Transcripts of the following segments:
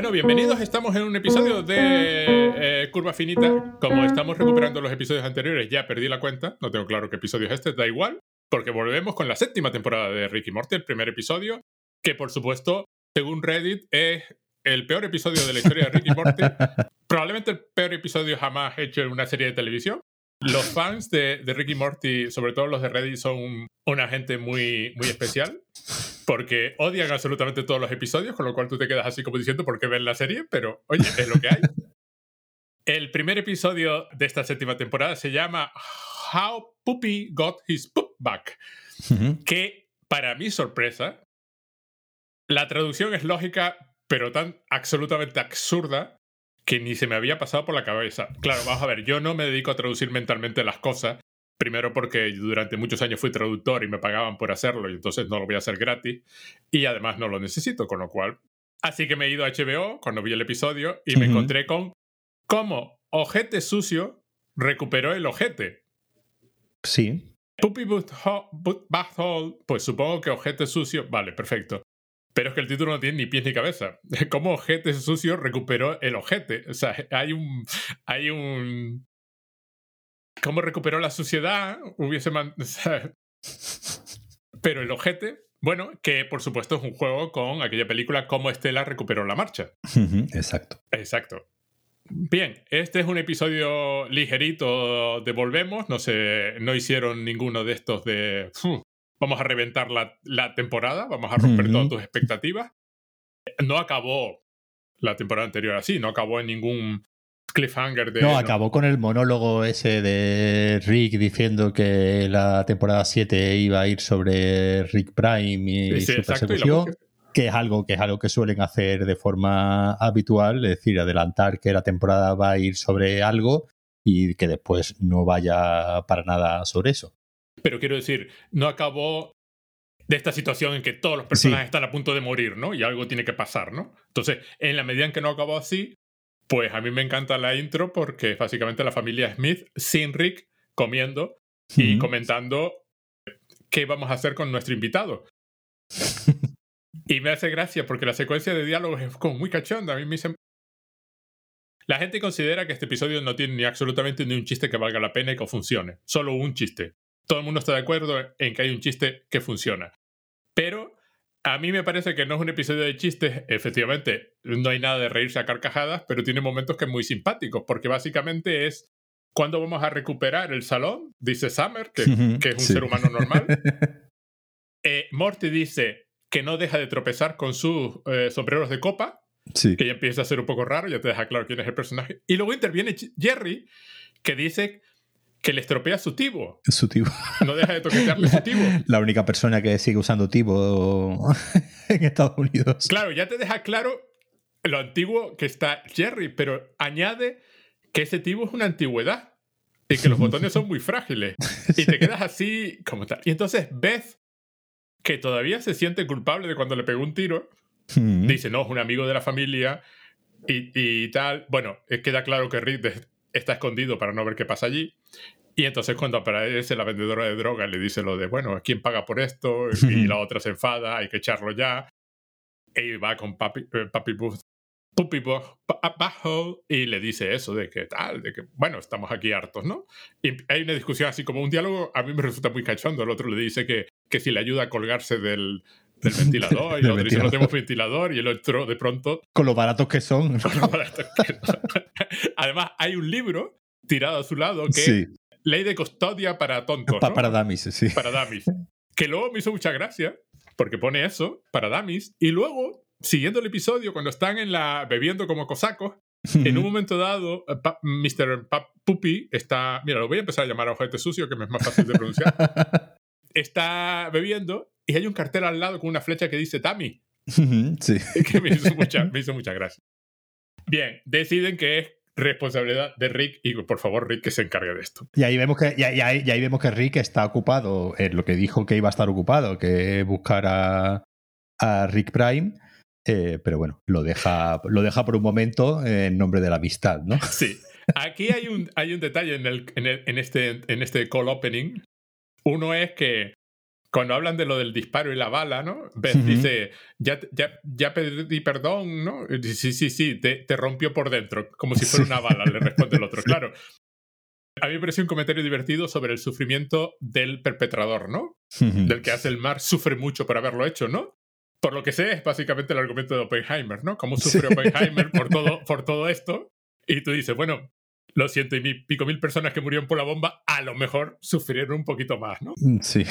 Bueno, bienvenidos. Estamos en un episodio de eh, Curva Finita. Como estamos recuperando los episodios anteriores, ya perdí la cuenta. No tengo claro qué episodio es este, da igual. Porque volvemos con la séptima temporada de Ricky Morty, el primer episodio. Que por supuesto, según Reddit, es el peor episodio de la historia de Ricky Morty. Probablemente el peor episodio jamás hecho en una serie de televisión. Los fans de, de Ricky Morty, sobre todo los de Reddit, son una gente muy, muy especial porque odian absolutamente todos los episodios, con lo cual tú te quedas así como diciendo por qué ven la serie, pero oye, es lo que hay. El primer episodio de esta séptima temporada se llama How Puppy Got His Poop Back, que para mi sorpresa, la traducción es lógica, pero tan absolutamente absurda que ni se me había pasado por la cabeza. Claro, vamos a ver, yo no me dedico a traducir mentalmente las cosas, primero porque durante muchos años fui traductor y me pagaban por hacerlo y entonces no lo voy a hacer gratis y además no lo necesito, con lo cual... Así que me he ido a HBO cuando vi el episodio y me encontré con cómo Ojete Sucio recuperó el ojete. Sí. Puppy Butthole, pues supongo que Ojete Sucio, vale, perfecto. Pero es que el título no tiene ni pies ni cabeza. ¿Cómo ojete sucio recuperó el ojete? O sea, hay un. Hay un. ¿Cómo recuperó la suciedad? Hubiese. Pero el ojete. Bueno, que por supuesto es un juego con aquella película Cómo Estela recuperó la marcha. Exacto. Exacto. Bien, este es un episodio ligerito de Volvemos. No sé, no hicieron ninguno de estos de vamos a reventar la, temporada, vamos a romper todas tus expectativas. No acabó la temporada anterior así, no acabó en ningún cliffhanger de... No, acabó con el monólogo ese de Rick diciendo que la temporada 7 iba a ir sobre Rick Prime y su persecución. que es algo que es algo que suelen hacer de forma habitual, es decir, adelantar que la temporada va a ir sobre algo y que después no vaya para nada sobre eso. Pero quiero decir, no acabó de esta situación en que todos los personajes están a punto de morir, ¿no? Y algo tiene que pasar, ¿no? Entonces, en la medida en que no acabó así, pues a mí me encanta la intro porque básicamente la familia Smith sin Rick comiendo y comentando qué vamos a hacer con nuestro invitado. y me hace gracia porque la secuencia de diálogos es como muy cachonda. A mí me dicen... La gente considera que este episodio no tiene ni absolutamente ni un chiste que valga la pena y que funcione. Solo un chiste todo el mundo está de acuerdo en que hay un chiste que funciona. Pero a mí me parece que no es un episodio de chistes, efectivamente, no hay nada de reírse a carcajadas, pero tiene momentos que es muy simpáticos, porque básicamente es cuando vamos a recuperar el salón, dice Summer, que, es un ser humano normal. Eh, Morty dice que no deja de tropezar con sus eh, sombreros de copa, que ya empieza a ser un poco raro, ya te deja claro quién es el personaje. Y luego interviene Jerry, que dice que le estropea su tibo. Su tibo. No deja de toquetearle su tibo. La única persona que sigue usando tibo en Estados Unidos. Claro, ya te deja claro lo antiguo que está Jerry, pero añade que ese tibo es una antigüedad y que los botones son muy frágiles. Y te quedas así como tal. Y entonces Beth, que todavía se siente culpable de cuando le pegó un tiro, hmm. dice, no, es un amigo de la familia y, y tal. Bueno, queda claro que Rick está escondido para no ver qué pasa allí. Y entonces cuando aparece la vendedora de droga le dice lo de, bueno, ¿quién paga por esto? Y la otra se enfada, hay que echarlo ya. Y va con Papi, eh, papi Booth, Puppy Bajo y le dice eso de que tal, de que, bueno, estamos aquí hartos, ¿no? Y hay una discusión así como un diálogo, a mí me resulta muy cachondo. El otro le dice que, que si le ayuda a colgarse del, del ventilador y otro dice no tenemos ventilador y el otro de pronto con lo baratos que son, además hay un libro tirado a su lado que sí. ley de custodia para tontos para damis sí para damis que luego me hizo mucha gracia porque pone eso para damis y luego siguiendo el episodio cuando están en la bebiendo como cosacos en un momento dado, eh, Mr. Puppy está. Mira, lo voy a empezar a llamar a ojete sucio, que me es más fácil de pronunciar. está bebiendo y hay un cartel al lado con una flecha que dice Tammy. Sí. Que me hizo mucha, me hizo mucha gracia. Bien, deciden que es responsabilidad de Rick y por favor Rick que se encargue de esto. Y ahí vemos que, y ahí, vemos que Rick está ocupado en lo que dijo que iba a estar ocupado, que buscar a, a Rick Prime. Eh, pero bueno, lo deja, lo deja por un momento en nombre de la amistad, ¿no? Sí. Aquí hay un, hay un detalle en, el, en, este, en este call opening. Uno es que cuando hablan de lo del disparo y la bala, ¿no? Beth dice, ya, ya, ya pedí perdón, ¿no? sí, sí, sí, te, te, rompió por dentro, como si fuera una bala, le responde el otro. Claro. A mí me pareció un comentario divertido sobre el sufrimiento del perpetrador, ¿no? Del que hace el mar, sufre mucho por haberlo hecho, ¿no? Por lo que sé, es básicamente el argumento de Oppenheimer, ¿no? Cómo sufre Oppenheimer por todo, por todo esto. Y tú dices, bueno, lo siento, y pico mil personas que murieron por la bomba, a lo mejor sufrieron un poquito más, ¿no? Mm, sí.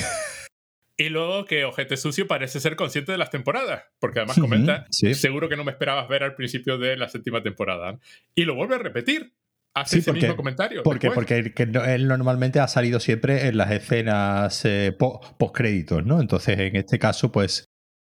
Y luego que Ojete Sucio parece ser consciente de las temporadas, porque además comenta, seguro que no me esperabas ver al principio de la séptima temporada. Y lo vuelve a repetir. Hace ese mismo comentario. Porque, porque él normalmente ha salido siempre en las escenas eh, post-créditos, ¿no? Entonces, en este caso, pues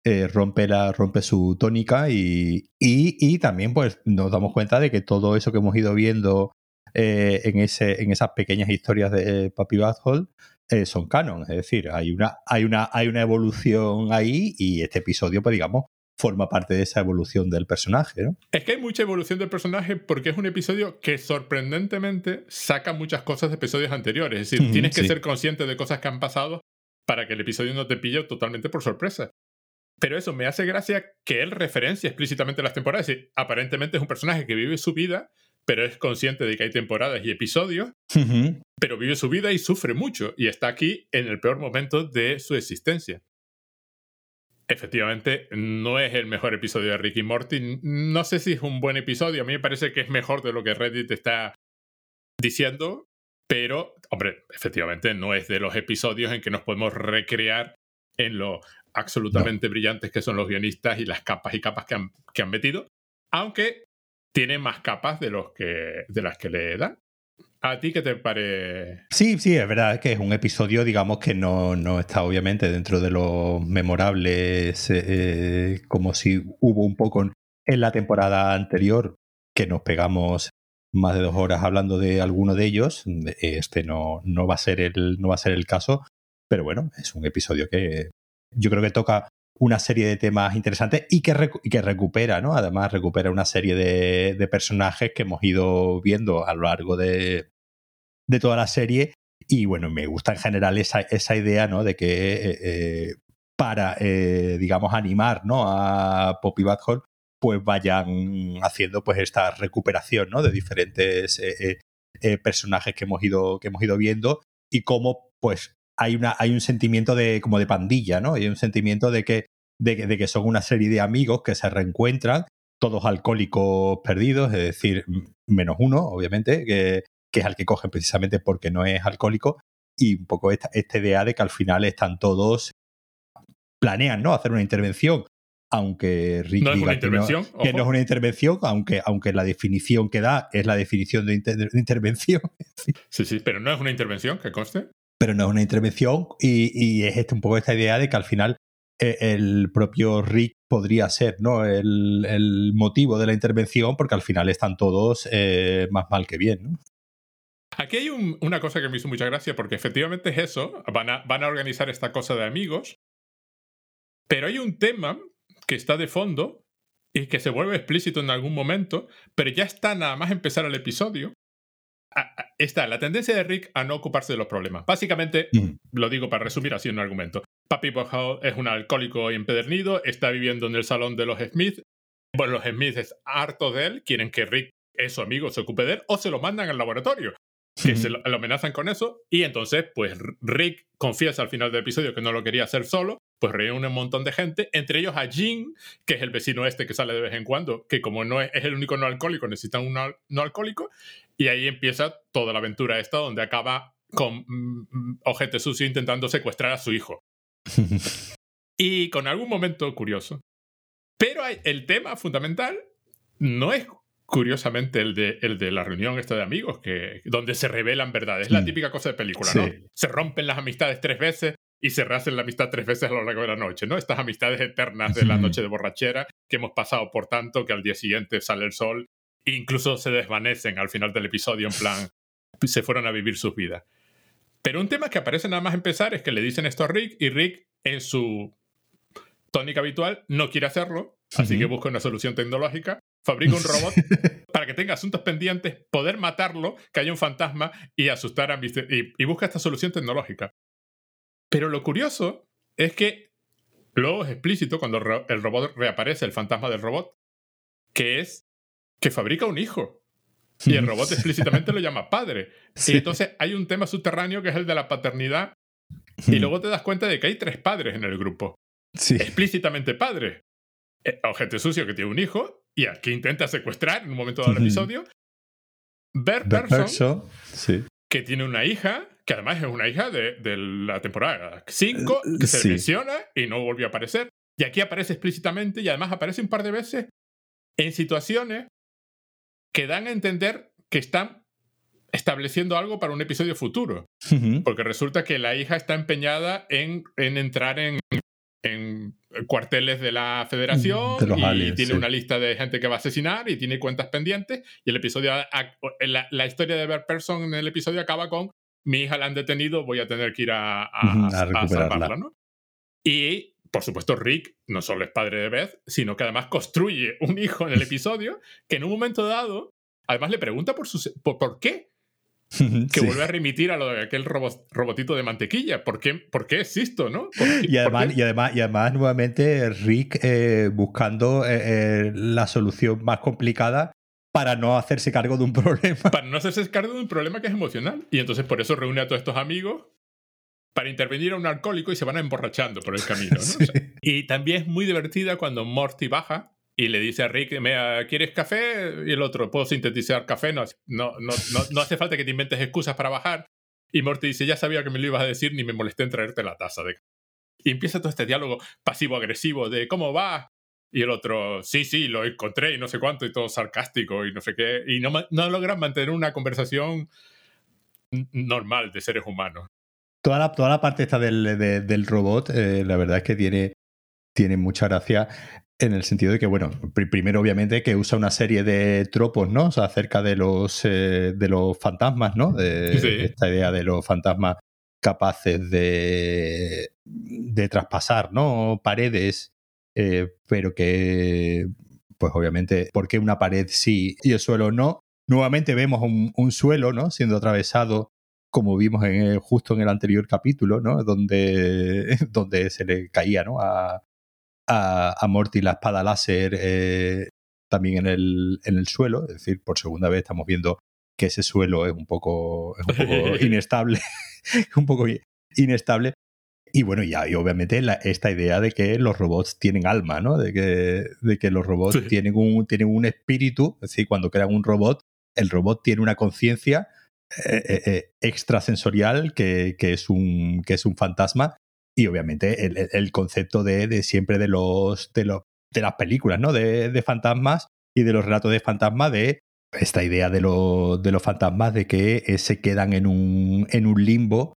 eh, rompe, la, rompe su tónica y, y, también pues nos damos cuenta de que todo eso que hemos ido viendo eh, en, ese, en esas pequeñas historias de Papi Butthole eh, son canon. Es decir, hay una, hay, una, hay una evolución ahí y este episodio, pues digamos, forma parte de esa evolución del personaje. ¿no? Es que hay mucha evolución del personaje porque es un episodio que sorprendentemente saca muchas cosas de episodios anteriores. Es decir, tienes que ser consciente de cosas que han pasado para que el episodio no te pille totalmente por sorpresa. Pero eso me hace gracia que él referencia explícitamente las temporadas. Es decir, aparentemente es un personaje que vive su vida pero es consciente de que hay temporadas y episodios, pero vive su vida y sufre mucho y está aquí en el peor momento de su existencia. Efectivamente, no es el mejor episodio de Ricky Morty. No sé si es un buen episodio. A mí me parece que es mejor de lo que Reddit está diciendo, pero, hombre, efectivamente no es de los episodios en que nos podemos recrear en lo absolutamente brillantes que son los guionistas y las capas y capas que han, que han metido. Aunque tiene más capas de, los que, de las que le dan. ¿A ti qué te parece? Sí, sí, es verdad que es un episodio, digamos, que no, no está obviamente dentro de los memorables, eh, como si hubo un poco en la temporada anterior, que nos pegamos más de dos horas hablando de alguno de ellos. Este no, no, va a ser el, no va a ser el caso, pero bueno, es un episodio que yo creo que toca una serie de temas interesantes y que, que recupera, ¿no? Además, recupera una serie de, personajes que hemos ido viendo a lo largo de, de, toda la serie. Y bueno, me gusta en general esa, esa idea, ¿no? De que eh, eh, para, eh, digamos, animar, ¿no? A Poppy Badhole, pues vayan haciendo pues esta recuperación, ¿no? De diferentes personajes que hemos ido, que hemos ido viendo y cómo, pues, hay, una, hay un sentimiento de, como de pandilla, ¿no? Hay un sentimiento de que, de, de que son una serie de amigos que se reencuentran, todos alcohólicos perdidos, es decir, menos uno, obviamente, que, que es al que cogen precisamente porque no es alcohólico, y un poco esta, esta idea de que al final están todos, planean, ¿no? Hacer una intervención aunque Rick no diga es que, no, que, no, es una intervención, aunque, aunque la definición que da es la definición de, de intervención. sí, sí, pero no es una intervención, que conste pero no es una intervención y, es este, un poco esta idea de que al final el propio Rick podría ser ¿no? el, motivo de la intervención porque al final están todos eh, más mal que bien. ¿no? Aquí hay una cosa que me hizo mucha gracia porque efectivamente es eso, van a, van a organizar esta cosa de amigos, pero hay un tema que está de fondo y que se vuelve explícito en algún momento, pero ya está nada más empezar el episodio, está la tendencia de Rick a no ocuparse de los problemas. Básicamente, lo digo para resumir así un argumento. Papi Bojao es un alcohólico empedernido, está viviendo en el salón de los Smith. Bueno, los Smith es hartos de él, quieren que Rick, es su amigo, se ocupe de él, o se lo mandan al laboratorio, que se lo, amenazan con eso. Y entonces, pues Rick confiesa al final del episodio que no lo quería hacer solo, pues reúne un montón de gente, entre ellos a Jim, que es el vecino este que sale de vez en cuando, que como no es, es el único no alcohólico, necesitan un no alcohólico, y ahí empieza toda la aventura esta, donde acaba con mm, Ojete Sucio intentando secuestrar a su hijo. y con algún momento curioso. Pero el tema fundamental no es curiosamente el de, el de la reunión esta de amigos, que, donde se revelan verdades. Es la mm. típica cosa de película, ¿no? Se rompen las amistades tres veces y se rehacen la amistad tres veces a lo largo de la noche, ¿no? Estas amistades eternas de la noche de borrachera que hemos pasado por tanto que al día siguiente sale el sol incluso se desvanecen al final del episodio, en plan, se fueron a vivir sus vidas. Pero un tema que aparece nada más empezar es que le dicen esto a Rick y Rick, en su tónica habitual, no quiere hacerlo, así que busca una solución tecnológica, fabrica un robot para que tenga asuntos pendientes, poder matarlo, que haya un fantasma y asustar a Mr. Y, y busca esta solución tecnológica. Pero lo curioso es que luego es explícito cuando el robot reaparece, el fantasma del robot, que es que fabrica un hijo. Y el robot explícitamente lo llama padre. Y entonces hay un tema subterráneo que es el de la paternidad. Y luego te das cuenta de que hay tres padres en el grupo. Explícitamente padre. Eh, objeto sucio que tiene un hijo y aquí intenta secuestrar en un momento dado del episodio. Ver Person, que tiene una hija, que además es una hija de, la temporada 5, que se menciona y no volvió a aparecer. Y aquí aparece explícitamente y además aparece un par de veces en situaciones que dan a entender que están estableciendo algo para un episodio futuro. Porque resulta que la hija está empeñada en, en entrar en, en, cuarteles de la federación y tiene una lista de gente que va a asesinar y tiene cuentas pendientes. Y el episodio, la, la historia de Bert Person en el episodio acaba con mi hija la han detenido, voy a tener que ir a, a, salvarla, ¿no? Y por supuesto, Rick no solo es padre de Beth, sino que además construye un hijo en el episodio que en un momento dado, además le pregunta por, su, por, qué. Que vuelve a remitir a lo de aquel robotito de mantequilla. ¿Por qué, por qué existo, no? y, además, y, además, y además, nuevamente, Rick eh, buscando eh, eh, la solución más complicada para no hacerse cargo de un problema. Para no hacerse cargo de un problema que es emocional. Y entonces por eso reúne a todos estos amigos para intervenir a un alcohólico y se van emborrachando por el camino. y también es muy divertida cuando Morty baja y le dice a Rick, ¿quieres café? Y el otro, ¿puedo sintetizar café? No, no, no, no, hace falta que te inventes excusas para bajar. Y Morty dice, ya sabía que me lo ibas a decir, ni me molesté en traerte la taza de Y empieza todo este diálogo pasivo-agresivo de ¿cómo va? Y el otro, sí, sí, lo encontré y no sé cuánto, y todo sarcástico y no sé qué. Y no, no logran mantener una conversación normal de seres humanos. Toda la, toda la parte esta del, del robot, eh, la verdad es que tiene, tiene mucha gracia en el sentido de que, bueno, primero obviamente que usa una serie de tropos, ¿no? O sea, acerca de los, eh, de los fantasmas, ¿no? De, Esta idea de los fantasmas capaces de, de traspasar, ¿no? Paredes, eh, pero que, pues obviamente, ¿por qué una pared sí y el suelo no? Nuevamente vemos un, un suelo, ¿no? Siendo atravesado como vimos en, justo en el anterior capítulo, ¿no? Donde, donde se le caía, ¿no? A, a, Morty la espada láser eh, también en el, en el suelo. Es decir, por segunda vez estamos viendo que ese suelo es un poco, es un poco inestable. un poco inestable. Y bueno, ya, y obviamente esta idea de que los robots tienen alma, ¿no? De que, de que los robots tienen, un, tienen un espíritu, es decir, cuando crean un robot, el robot tiene una conciencia extrasensorial que, es un, que es un fantasma y obviamente el, concepto de, siempre de los, de los de las películas, ¿no? De, fantasmas y de los relatos de fantasmas de esta idea de, de los fantasmas de que se quedan en un, en un limbo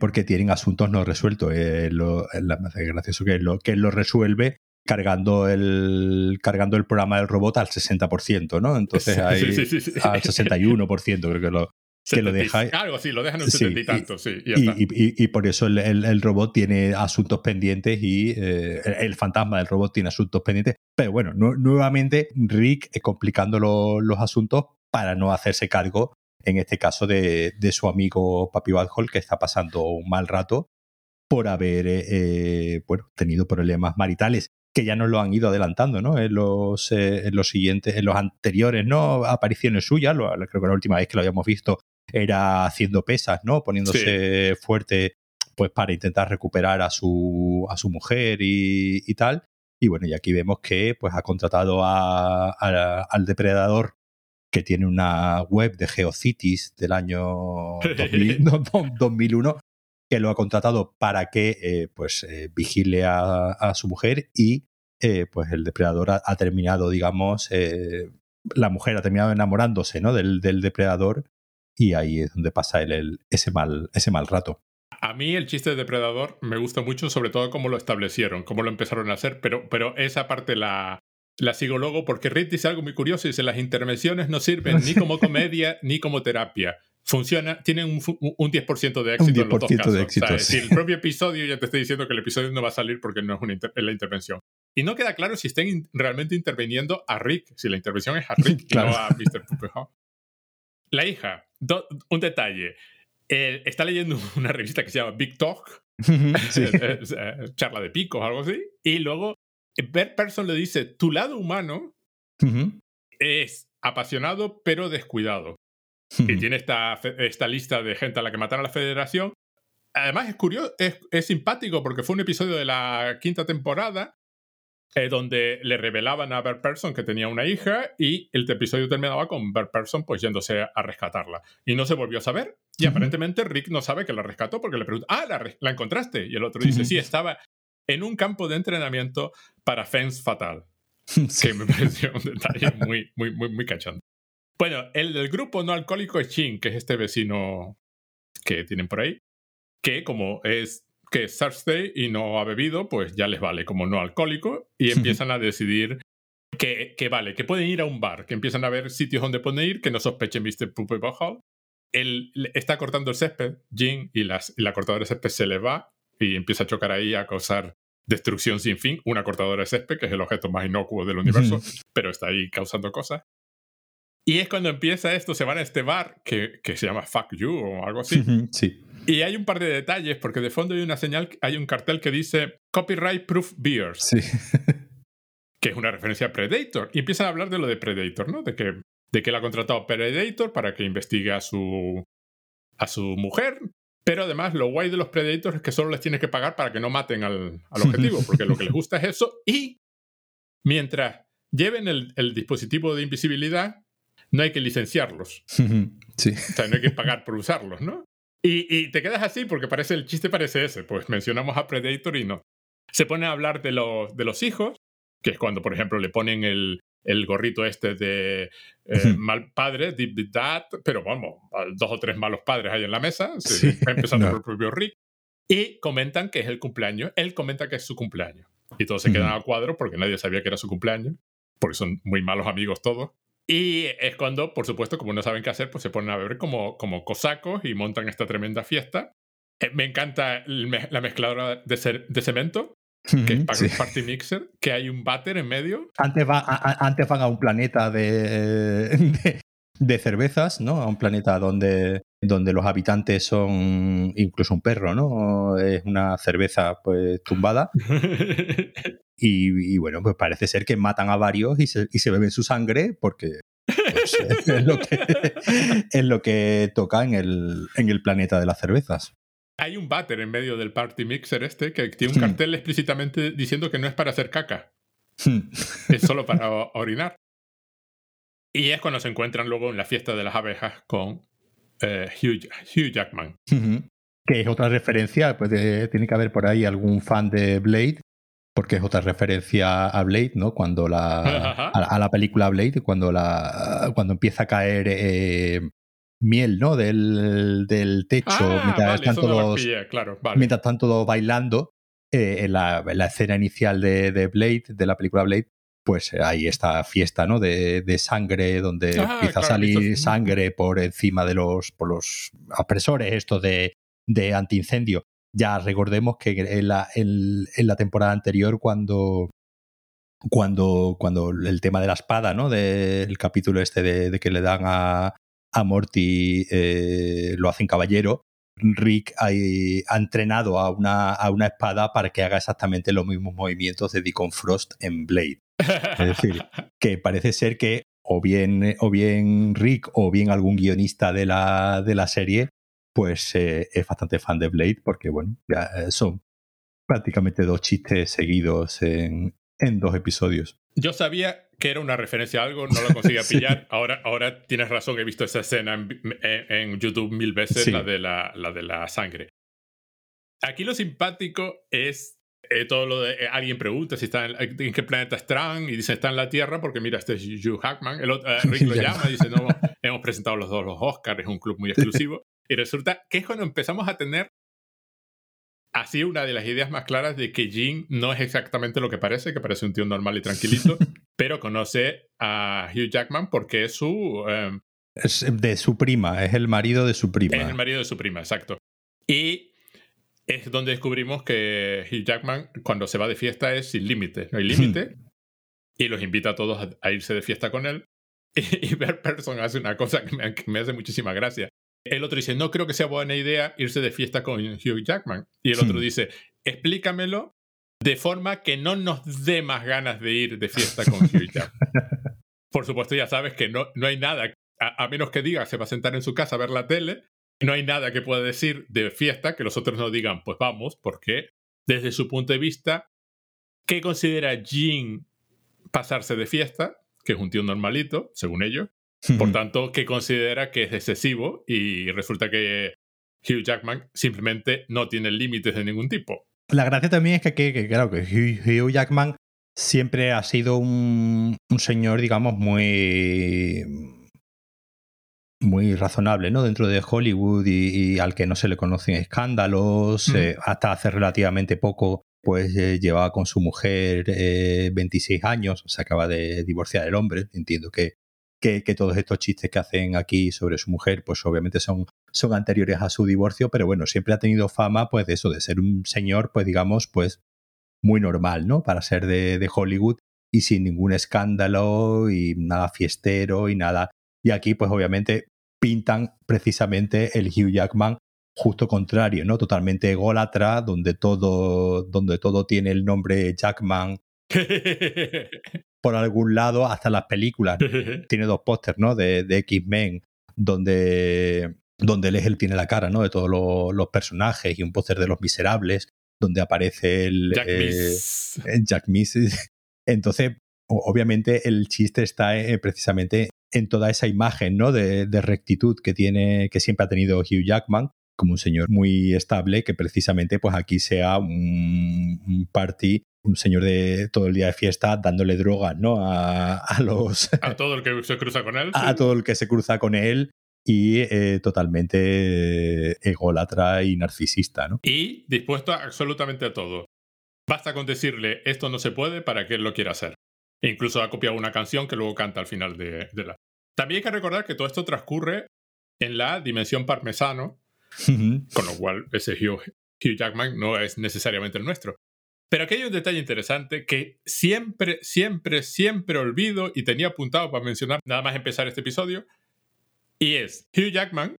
porque tienen asuntos no resueltos. es gracioso que lo, que lo resuelve cargando el, cargando el programa del robot al 60%, ¿no? Entonces hay al 61%, creo que lo, que lo deja. Algo así, lo dejan en un setenta y tanto, sí. Y, por eso el, robot tiene asuntos pendientes y eh, el fantasma del robot tiene asuntos pendientes. Pero bueno, nuevamente Rick complicando los asuntos para no hacerse cargo, en este caso, de, su amigo Papi Badhol, que está pasando un mal rato por haber eh, bueno, tenido problemas maritales que ya nos lo han ido adelantando, ¿no? En los, eh, en los siguientes, en los anteriores, ¿no? Apariciones suyas, creo que la última vez que lo habíamos visto era haciendo pesas, ¿no? Poniéndose fuerte pues para intentar recuperar a su, a su mujer y, tal. Y bueno, y aquí vemos que pues ha contratado a, al depredador que tiene una web de Geocities del año 2001 que lo ha contratado para que eh, pues eh, vigile a, su mujer y eh, pues el depredador ha, terminado, digamos, la mujer ha terminado enamorándose ¿no? del, del, depredador y ahí es donde pasa el, ese, mal, ese mal rato. A mí el chiste de Depredador me gusta mucho, sobre todo cómo lo establecieron, cómo lo empezaron a hacer, pero, pero esa parte la, la sigo luego porque Rick dice algo muy curioso, dice las intervenciones no sirven ni como comedia ni como terapia. Funciona, tienen un, un 10% de éxito en los dos casos. De éxito, si el propio episodio ya te está diciendo que el episodio no va a salir porque no es, una la intervención. Y no queda claro si estén realmente interviniendo a Rick, si la intervención es a Rick no a Mr. La hija, un detalle. está leyendo una revista que se llama Big Talk, charla de picos algo así, y luego Bert Person le dice, tu lado humano es apasionado pero descuidado. Y tiene esta, esta lista de gente a la que mataron a la federación. Además es curioso, es, es simpático porque fue un episodio de la quinta temporada eh, donde le revelaban a Bert Person que tenía una hija y el episodio terminaba con Bert Person pues yéndose a rescatarla. Y no se volvió a saber. Y aparentemente Rick no sabe que la rescató porque le pregunta, ah, la, encontraste. Y el otro dice, sí, estaba en un campo de entrenamiento para Fence Fatal. Que me pareció un detalle muy, muy, muy, muy. Bueno, el del grupo no alcohólico es Chin, que es este vecino que tienen por ahí, que como es que es Thursday y no ha bebido, pues ya les vale como no alcohólico y empiezan a decidir que, que, vale, que pueden ir a un bar, que empiezan a ver sitios donde pueden ir, que no sospechen Mr. Puppy Hall. Él está cortando el césped, Jin, y, las, y la cortadora de césped se le va y empieza a chocar ahí a causar destrucción sin fin. Una cortadora de césped, que es el objeto más inocuo del universo, pero está ahí causando cosas. Y es cuando empieza esto, se van a este bar que, que se llama Fuck You o algo así. Sí. Y hay un par de detalles, porque de fondo hay una señal, hay un cartel que dice Copyright Proof Beers. Sí. que es una referencia a Predator. Y empiezan a hablar de lo de Predator, ¿no? De que, de que él ha contratado a Predator para que investigue a su, a su mujer. Pero además, lo guay de los Predators es que solo les tienes que pagar para que no maten al, al objetivo, porque lo que les gusta es eso. Y mientras lleven el, el dispositivo de invisibilidad, no hay que licenciarlos. Sí. O sea, no hay que pagar por usarlos, ¿no? Y, te quedas así porque parece el chiste parece ese, pues mencionamos a Predator y no. Se pone a hablar de los, de los hijos, que es cuando, por ejemplo, le ponen el, el gorrito este de eh, mal padre, deep dad, pero vamos, dos o tres malos padres ahí en la mesa, empezando por el propio Rick, y comentan que es el cumpleaños, él comenta que es su cumpleaños, y todos se quedan a cuadro porque nadie sabía que era su cumpleaños, porque son muy malos amigos todos, y es cuando, por supuesto, como no saben qué hacer, pues se ponen a beber como, como cosacos y montan esta tremenda fiesta. Eh, me encanta la mezcladora de, de cemento, que es Party Mixer, que hay un váter en medio. Antes, va, antes van a un planeta de, de, cervezas, ¿no? A un planeta donde, donde los habitantes son incluso un perro, ¿no? Es una cerveza pues tumbada. Y, bueno, pues parece ser que matan a varios y se, y se beben su sangre porque pues, es, lo que, es lo que toca en el, en el planeta de las cervezas. Hay un váter en medio del party mixer este que tiene un hmm. cartel explícitamente diciendo que no es para hacer caca. Hmm. es solo para orinar. Y es cuando se encuentran luego en la fiesta de las abejas con eh, Hugh, Jackman. Que es otra referencia, pues tiene que haber por ahí algún fan de Blade porque es otra referencia a Blade, ¿no? Cuando la a, la película Blade, cuando la cuando empieza a caer eh, miel, ¿no? Del, del techo ah, mientras, están todos, claro, mientras están todos bailando eh, en, la, la, escena inicial de, de, Blade, de la película Blade. Pues hay esta fiesta, ¿no? De, de sangre, donde ah, empieza a salir sangre por encima de los, por los apresores, estos de, de antiincendio. Ya recordemos que en la, en, la temporada anterior, cuando, cuando, cuando el tema de la espada, ¿no? Del capítulo este de, que le dan a, a Morty, eh, lo hacen caballero, Rick ha, entrenado a una, a una espada para que haga exactamente los mismos movimientos de Deacon Frost en Blade. Es decir, que parece ser que o bien, o bien Rick o bien algún guionista de la, de la serie pues eh, es bastante fan de Blade porque, bueno, ya eh, son prácticamente dos chistes seguidos en, en dos episodios. Yo sabía que era una referencia a algo, no lo conseguía pillar. ahora, ahora tienes razón, he visto esa escena en, YouTube mil veces, la, de la, la, de la sangre. Aquí lo simpático es eh, todo lo de alguien pregunta si está en, qué planeta están y dice está en la Tierra porque mira este es Hugh Hackman el otro, Rick lo llama y dice no hemos presentado los dos los Oscars es un club muy exclusivo y resulta que es cuando empezamos a tener así una de las ideas más claras de que Jim no es exactamente lo que parece, que parece un tío normal y tranquilito, pero conoce a Hugh Jackman porque es su... Em, es de su prima, es el marido de su prima. Es el marido de su prima, exacto. Y es donde descubrimos que Hugh Jackman cuando se va de fiesta es sin límite, no hay límite, y los invita a todos a, irse de fiesta con él. Y, y Person hace una cosa que me hace muchísima gracia el otro dice, no creo que sea buena idea irse de fiesta con Hugh Jackman. Y el otro hmm. dice, explícamelo de forma que no nos dé más ganas de ir de fiesta con Hugh Jackman. Por supuesto, ya sabes que no, no hay nada, a, menos que diga se va a sentar en su casa a ver la tele, no hay nada que pueda decir de fiesta que los otros no digan, pues vamos, porque desde su punto de vista, ¿qué considera Jean pasarse de fiesta? Que es un tío normalito, según ellos. Por tanto, ¿qué considera que es excesivo? Y resulta que Hugh Jackman simplemente no tiene límites de ningún tipo. La gracia también es que, que, claro, que Hugh Jackman siempre ha sido un, señor, digamos, muy muy razonable, ¿no? Dentro de Hollywood y, al que no se le conocen escándalos. Eh, hasta hace relativamente poco, pues eh, llevaba con su mujer 26 eh, años, se acaba de divorciar el hombre. Entiendo que, que, todos estos chistes que hacen aquí sobre su mujer, pues obviamente son, son anteriores a su divorcio, pero bueno, siempre ha tenido fama, pues de eso, de ser un señor, pues digamos, pues muy normal, ¿no? Para ser de, Hollywood y sin ningún escándalo y nada fiestero y nada. Y aquí, pues obviamente, pintan precisamente el Hugh Jackman justo contrario, ¿no? Totalmente ególatra, donde todo, donde todo tiene el nombre Jackman por algún lado, hasta las películas. tiene dos pósters, ¿no? De, de X-Men, donde, donde él, él tiene la cara, ¿no? De todos los personajes y un póster de los miserables donde aparece el Jack, Miss. Entonces, obviamente el chiste está eh, precisamente en toda esa imagen ¿no? de, rectitud que tiene, que siempre ha tenido Hugh Jackman, como un señor muy estable, que precisamente pues aquí sea un, party, un señor de todo el día de fiesta dándole droga, ¿no? A, los. A todo el que se cruza con él. A todo el que se cruza con él y eh, totalmente ególatra y narcisista. ¿no? Y dispuesto a absolutamente a todo. Basta con decirle esto no se puede para que él lo quiera hacer. E incluso ha copiado una canción que luego canta al final de, la. También hay que recordar que todo esto transcurre en la dimensión parmesano, con lo cual ese Hugh, Jackman no es necesariamente el nuestro. Pero aquí hay un detalle interesante que siempre, siempre, siempre olvido y tenía apuntado para mencionar nada más empezar este episodio, y es Hugh Jackman,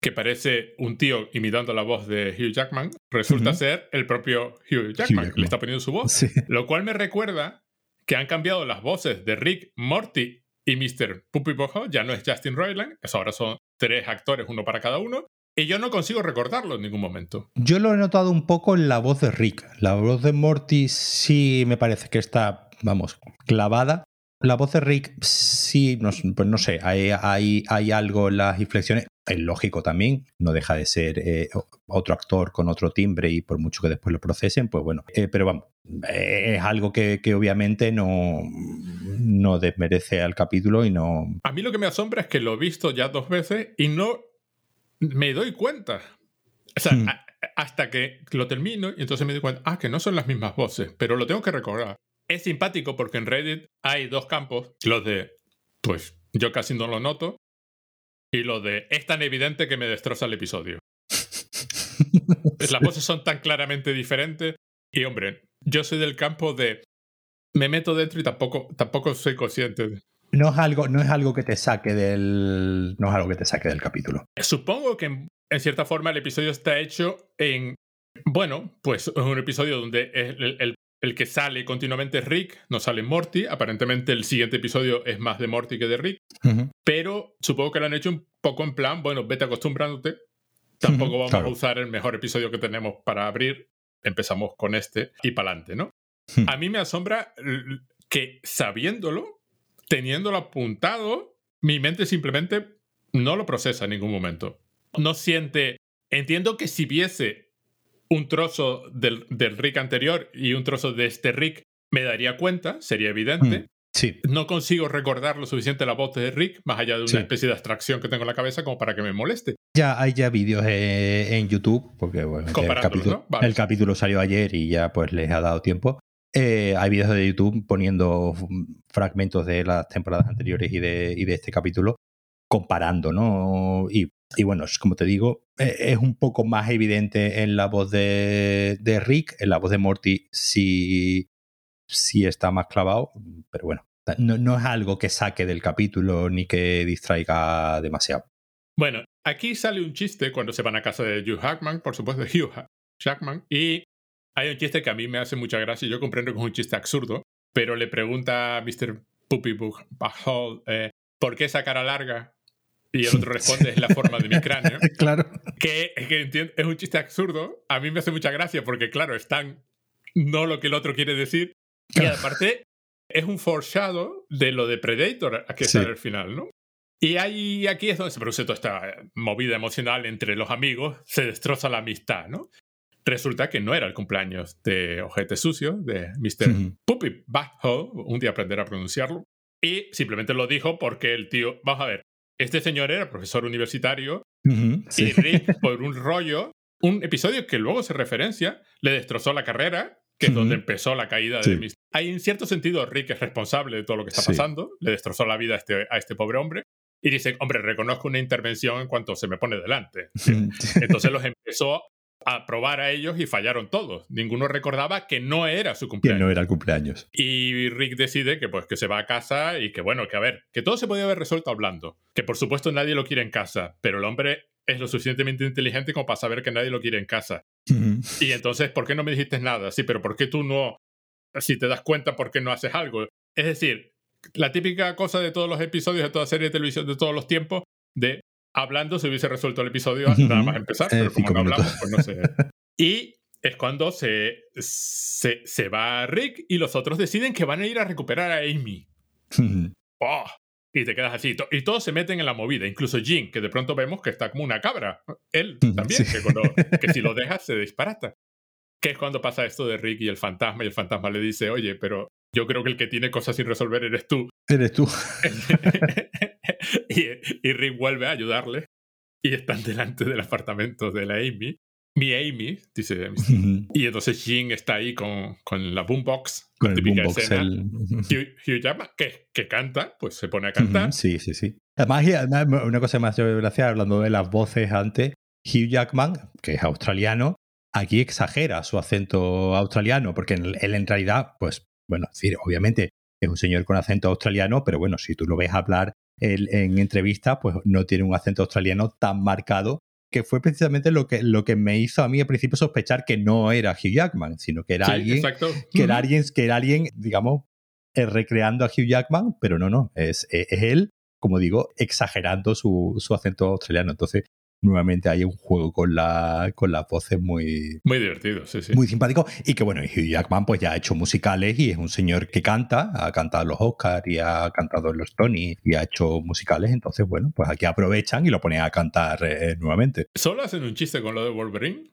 que parece un tío imitando la voz de Hugh Jackman, resulta ser el propio Hugh Jackman, le está poniendo su voz. Lo cual me recuerda que han cambiado las voces de Rick, Morty y Mr. Puppy Bojo. Ya no es Justin Roiland, ahora son tres actores, uno para cada uno. Y yo no consigo recordarlo en ningún momento. Yo lo he notado un poco en la voz de Rick. La voz de Morty sí me parece que está, vamos, clavada. La voz de Rick, sí, no, pues no sé, hay, hay, hay, algo en las inflexiones. Es lógico también, no deja de ser eh, otro actor con otro timbre y por mucho que después lo procesen, pues bueno. Eh, pero vamos, es algo que, obviamente no, no desmerece al capítulo y no. A mí lo que me asombra es que lo he visto ya dos veces y no me doy cuenta. O sea, hmm. hasta que lo termino y entonces me doy cuenta, ah, que no son las mismas voces, pero lo tengo que recordar. Es simpático porque en Reddit hay dos campos, los de, pues yo casi no lo noto, y lo de, es tan evidente que me destroza el episodio. Las voces son tan claramente diferentes y hombre, yo soy del campo de, me meto dentro y tampoco, tampoco soy consciente. No es, algo, no es algo que te saque del. No es algo que te saque del capítulo. Supongo que en, cierta forma el episodio está hecho en. Bueno, pues es un episodio donde el, el, el que sale continuamente es Rick, no sale Morty. Aparentemente el siguiente episodio es más de Morty que de Rick. Pero supongo que lo han hecho un poco en plan, bueno, vete acostumbrándote. Tampoco vamos a usar el mejor episodio que tenemos para abrir. Empezamos con este y para adelante, ¿no? A mí me asombra que sabiéndolo, teniéndolo apuntado, mi mente simplemente no lo procesa en ningún momento. No siente... Entiendo que si viese un trozo del, Rick anterior y un trozo de este Rick, me daría cuenta, sería evidente. Mm, sí. No consigo recordar lo suficiente la voz de Rick, más allá de una especie de abstracción que tengo en la cabeza como para que me moleste. Ya hay ya vídeos eh, en YouTube, porque bueno, el, capítulo, el capítulo salió ayer y ya pues les ha dado tiempo. Eh, hay vídeos de YouTube poniendo fragmentos de las temporadas anteriores y de, este capítulo, comparando, ¿no? Y bueno, como te digo, e, es un poco más evidente en la voz de, Rick, en la voz de Morty sí, sí está más clavado, pero bueno, no, es algo que saque del capítulo ni que distraiga demasiado. Bueno, aquí sale un chiste cuando se van a casa de Hugh Hackman, por supuesto, de Hugh Jackman, y hay un chiste que a mí me hace mucha gracia, y yo comprendo que es un chiste absurdo, pero le pregunta a Mr. Puppy Book eh, ¿por esa cara larga? Y el otro responde, es la forma de mi cráneo. claro. Que, es un chiste absurdo. A mí me hace mucha gracia porque, claro, están no lo que el otro quiere decir. Y aparte, es un foreshadow de lo de Predator que sí. sale al final, ¿no? Y ahí, aquí es donde se produce toda esta movida emocional entre los amigos, se destroza la amistad, ¿no? Resulta que no era el cumpleaños de Ojete Sucio, de Mr. Puppy Butthole, un día aprender a pronunciarlo, y simplemente lo dijo porque el tío, vamos a ver, este señor era profesor universitario y Rick, por un rollo, un episodio que luego se referencia, le destrozó la carrera, que es donde empezó la caída de Mr. Hay en cierto sentido Rick es responsable de todo lo que está pasando, le destrozó la vida a este, a este pobre hombre, y dice, hombre, reconozco una intervención en cuanto se me pone delante. Entonces los empezó a probar a ellos y fallaron todos. Ninguno recordaba que no era su cumpleaños. Que no era el cumpleaños. Y Rick decide que pues que se va a casa y que bueno, que a ver, que todo se podía haber resuelto hablando. Que por supuesto nadie lo quiere en casa, pero el hombre es lo suficientemente inteligente como para saber que nadie lo quiere en casa. Y entonces, ¿por qué no me dijiste nada? Sí, pero ¿por qué tú no, si te das cuenta, por qué no haces algo? Es decir, la típica cosa de todos los episodios de toda serie de televisión de todos los tiempos, de hablando se hubiese resuelto el episodio nada más empezar, pero como no hablamos, pues no sé. Y es cuando se, se, se, va Rick y los otros deciden que van a ir a recuperar a Amy. oh, y te quedas así. Y todos se meten en la movida, incluso Jim, que de pronto vemos que está como una cabra. Él también, que, que si lo dejas se disparata. Que es cuando pasa esto de Rick y el fantasma, y el fantasma le dice, oye, pero yo creo que el que tiene cosas sin resolver eres tú. Eres tú. y, Rick vuelve a ayudarle y están delante del apartamento de la Amy. Mi Amy, dice. y entonces Jin está ahí con, con la boombox, con típica boombox, escena. Hugh, Jackman, que, que, canta, pues se pone a cantar. Sí, sí, sí. Además, una cosa más gracias, hablando de las voces antes, Hugh Jackman, que es australiano, aquí exagera su acento australiano, porque él en realidad, pues bueno, es decir, obviamente es un señor con acento australiano, pero bueno, si tú lo ves hablar en entrevista, pues no tiene un acento australiano tan marcado, que fue precisamente lo que, lo que me hizo a mí al principio sospechar que no era Hugh Jackman, sino que era alguien, que era alguien, que era alguien, digamos, eh, recreando a Hugh Jackman, pero no, no, es, es él, como digo, exagerando su, su acento australiano. Entonces, nuevamente hay un juego con, la, con las voces muy... Muy divertido, sí, sí. Muy simpático. Y que bueno, Hugh Jackman pues ya ha hecho musicales y es un señor que canta, ha cantado en los Oscars y ha cantado en los Tony y ha hecho musicales. Entonces, bueno, pues aquí aprovechan y lo ponen a cantar eh, nuevamente. ¿Solo hacen un chiste con lo de Wolverine?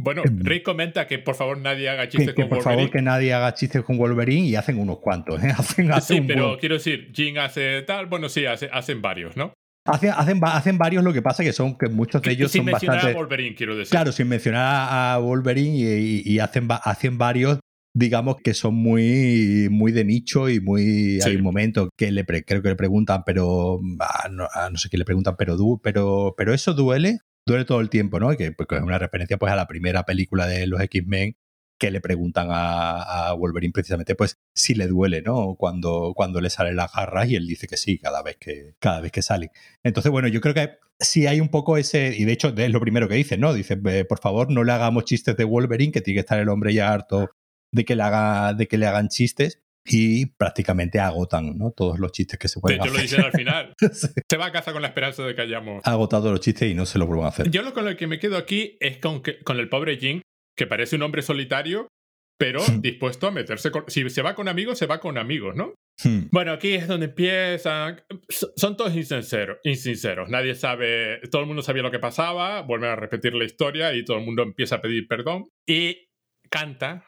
Bueno, em, Rick comenta que por favor nadie haga chistes con Wolverine. Por favor que nadie haga chistes con Wolverine y hacen unos cuantos. ¿eh? Hacen, sí, pero quiero decir, Jim hace tal, bueno, sí, hacen varios, ¿no? Hacen, hacen, hacen, varios, lo que pasa que son que muchos de ellos sin son mencionar bastante. a Wolverine, quiero decir. Claro, sin mencionar a Wolverine y, hacen, hacen varios, digamos que son muy, muy de nicho y muy. Hay un momento que le creo que le preguntan, pero. Ah, no, no, sé qué le preguntan, pero, pero, pero eso duele. Duele todo el tiempo, ¿no? Que, porque es una referencia pues, a la primera película de los X-Men que le preguntan a, Wolverine precisamente, pues si le duele, ¿no? Cuando, cuando le salen las garras y él dice que sí cada vez que, cada vez que sale. Entonces, bueno, yo creo que sí hay un poco ese, y de hecho es lo primero que dice, ¿no? Dice, por favor, no le hagamos chistes de Wolverine, que tiene que estar el hombre ya harto de que le, haga, de que le hagan chistes y prácticamente agotan ¿no? todos los chistes que se pueden hacer. Hecho, lo dicen al final. Se va a casa con la esperanza de que hayamos... agotado los chistes y no se lo vuelvan a hacer. Yo lo con lo que me quedo aquí es con, que, con el pobre Jim, que parece un hombre solitario, pero dispuesto a meterse con... Si se va con amigos, se va con amigos, ¿no? Hmm. Bueno, aquí es donde empiezan... Son todos insinceros, insinceros. Nadie sabe... Todo el mundo sabía lo que pasaba, vuelven a repetir la historia y todo el mundo empieza a pedir perdón. Y canta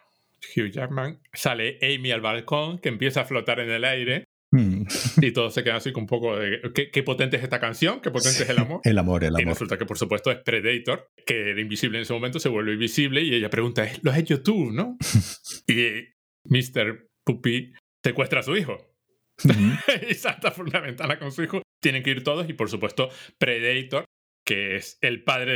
Hugh Jackman, sale Amy al balcón, que empieza a flotar en el aire. Y todo se queda así con un poco de. ¿Qué, potente es esta canción? ¿Qué potente es el amor? El amor, el amor. Y resulta que, por supuesto, es Predator, que era invisible en ese momento, se vuelve invisible y ella pregunta: ¿Lo has hecho tú, no? y Mr. Puppy secuestra a su hijo. y salta por una ventana con su hijo. Tienen que ir todos y, por supuesto, Predator que es el padre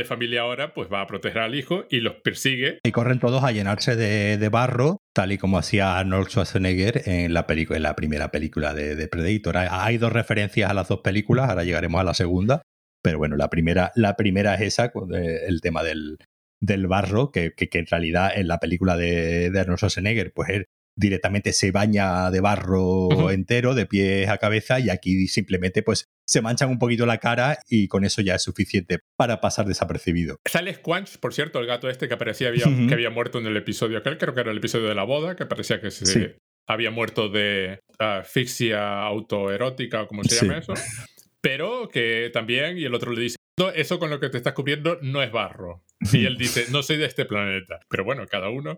tal y como hacía Arnold Schwarzenegger en la, en la primera película de, Predator. Hay, dos referencias a las dos películas, ahora llegaremos a la segunda. Pero bueno, la primera, la primera es esa, el tema del, del barro, que, que, en realidad en la película de, de Arnold Schwarzenegger, pues directamente se baña de barro entero, de pies a cabeza, y aquí simplemente pues se manchan un poquito la cara y con eso ya es suficiente para pasar desapercibido. Sale Squanch, por cierto, el gato este que parecía que había muerto en el episodio aquel, creo que era el episodio de la boda, que parecía que se había muerto de asfixia autoerótica o como se llama eso. Pero que también, y el otro le dice, eso con lo que te estás cubriendo no es barro. Y él dice, no soy de este planeta. Pero bueno, cada uno.